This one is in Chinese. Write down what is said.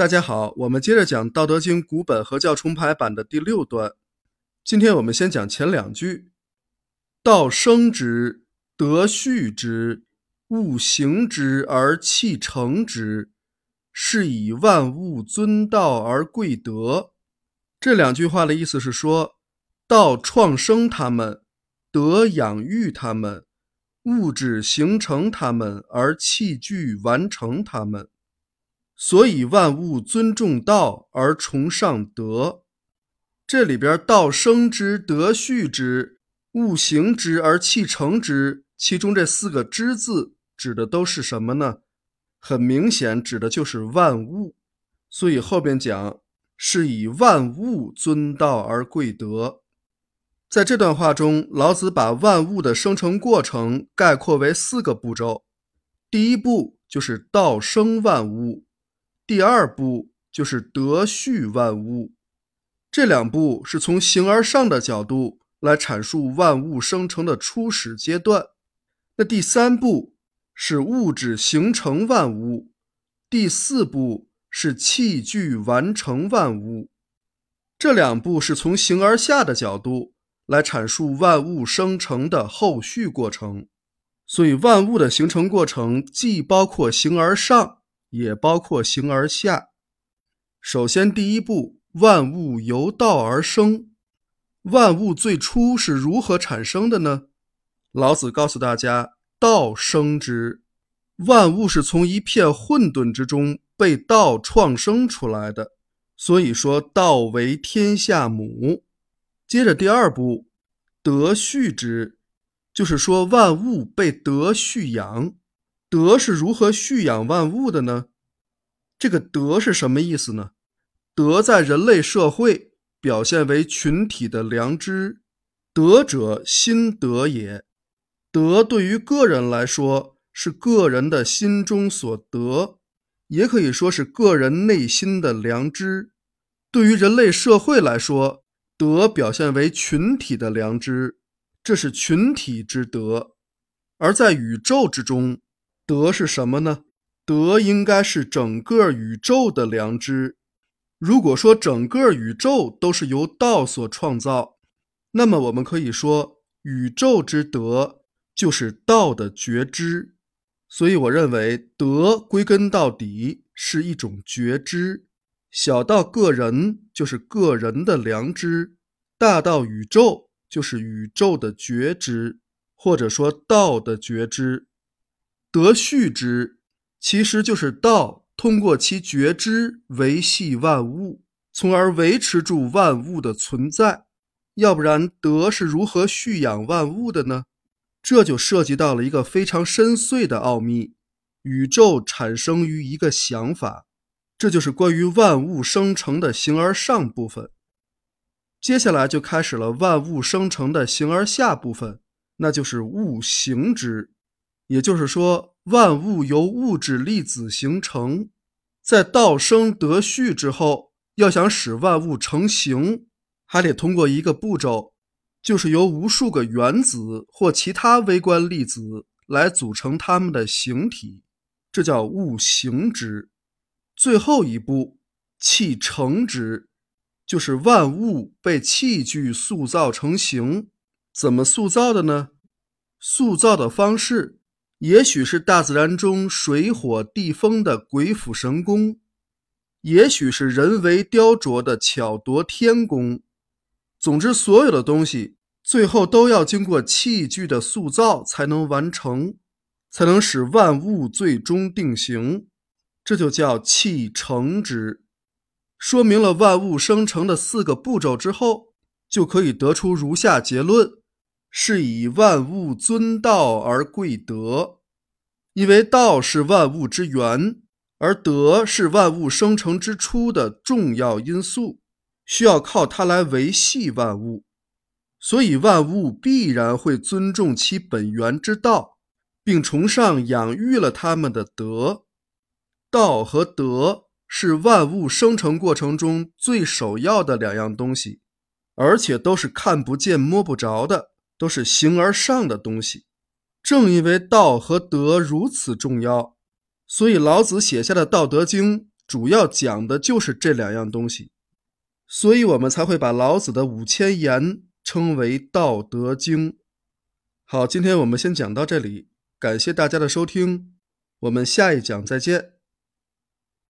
大家好，我们接着讲《道德经》古本合教重排版的第六段。今天我们先讲前两句：“道生之，德畜之，物行之而气成之，是以万物尊道而贵德。”这两句话的意思是说，道创生他们，德养育他们，物质形成他们，而器具完成他们。所以万物尊重道而崇尚德，这里边“道生之，德畜之，物行之而气成之”，其中这四个“之”字指的都是什么呢？很明显，指的就是万物。所以后边讲是以万物尊道而贵德。在这段话中，老子把万物的生成过程概括为四个步骤：第一步就是道生万物。第二步就是德序万物，这两步是从形而上的角度来阐述万物生成的初始阶段。那第三步是物质形成万物，第四步是器具完成万物。这两步是从形而下的角度来阐述万物生成的后续过程。所以，万物的形成过程既包括形而上。也包括形而下。首先，第一步，万物由道而生。万物最初是如何产生的呢？老子告诉大家：“道生之。”万物是从一片混沌之中被道创生出来的。所以说，道为天下母。接着，第二步，德畜之，就是说万物被德畜养。德是如何蓄养万物的呢？这个德是什么意思呢？德在人类社会表现为群体的良知。德者心德也。德对于个人来说是个人的心中所得，也可以说是个人内心的良知。对于人类社会来说，德表现为群体的良知，这是群体之德。而在宇宙之中。德是什么呢？德应该是整个宇宙的良知。如果说整个宇宙都是由道所创造，那么我们可以说宇宙之德就是道的觉知。所以，我认为德归根到底是一种觉知，小到个人就是个人的良知，大到宇宙就是宇宙的觉知，或者说道的觉知。德畜之，其实就是道通过其觉知维系万物，从而维持住万物的存在。要不然，德是如何蓄养万物的呢？这就涉及到了一个非常深邃的奥秘：宇宙产生于一个想法，这就是关于万物生成的形而上部分。接下来就开始了万物生成的形而下部分，那就是物行之。也就是说，万物由物质粒子形成，在道生德序之后，要想使万物成形，还得通过一个步骤，就是由无数个原子或其他微观粒子来组成它们的形体，这叫物形之。最后一步，气成之，就是万物被器具塑造成形。怎么塑造的呢？塑造的方式。也许是大自然中水火地风的鬼斧神工，也许是人为雕琢的巧夺天工。总之，所有的东西最后都要经过器具的塑造才能完成，才能使万物最终定型。这就叫气成之。说明了万物生成的四个步骤之后，就可以得出如下结论。是以万物尊道而贵德，因为道是万物之源，而德是万物生成之初的重要因素，需要靠它来维系万物，所以万物必然会尊重其本源之道，并崇尚养育了他们的德。道和德是万物生成过程中最首要的两样东西，而且都是看不见摸不着的。都是形而上的东西，正因为道和德如此重要，所以老子写下的《道德经》主要讲的就是这两样东西，所以我们才会把老子的五千言称为《道德经》。好，今天我们先讲到这里，感谢大家的收听，我们下一讲再见。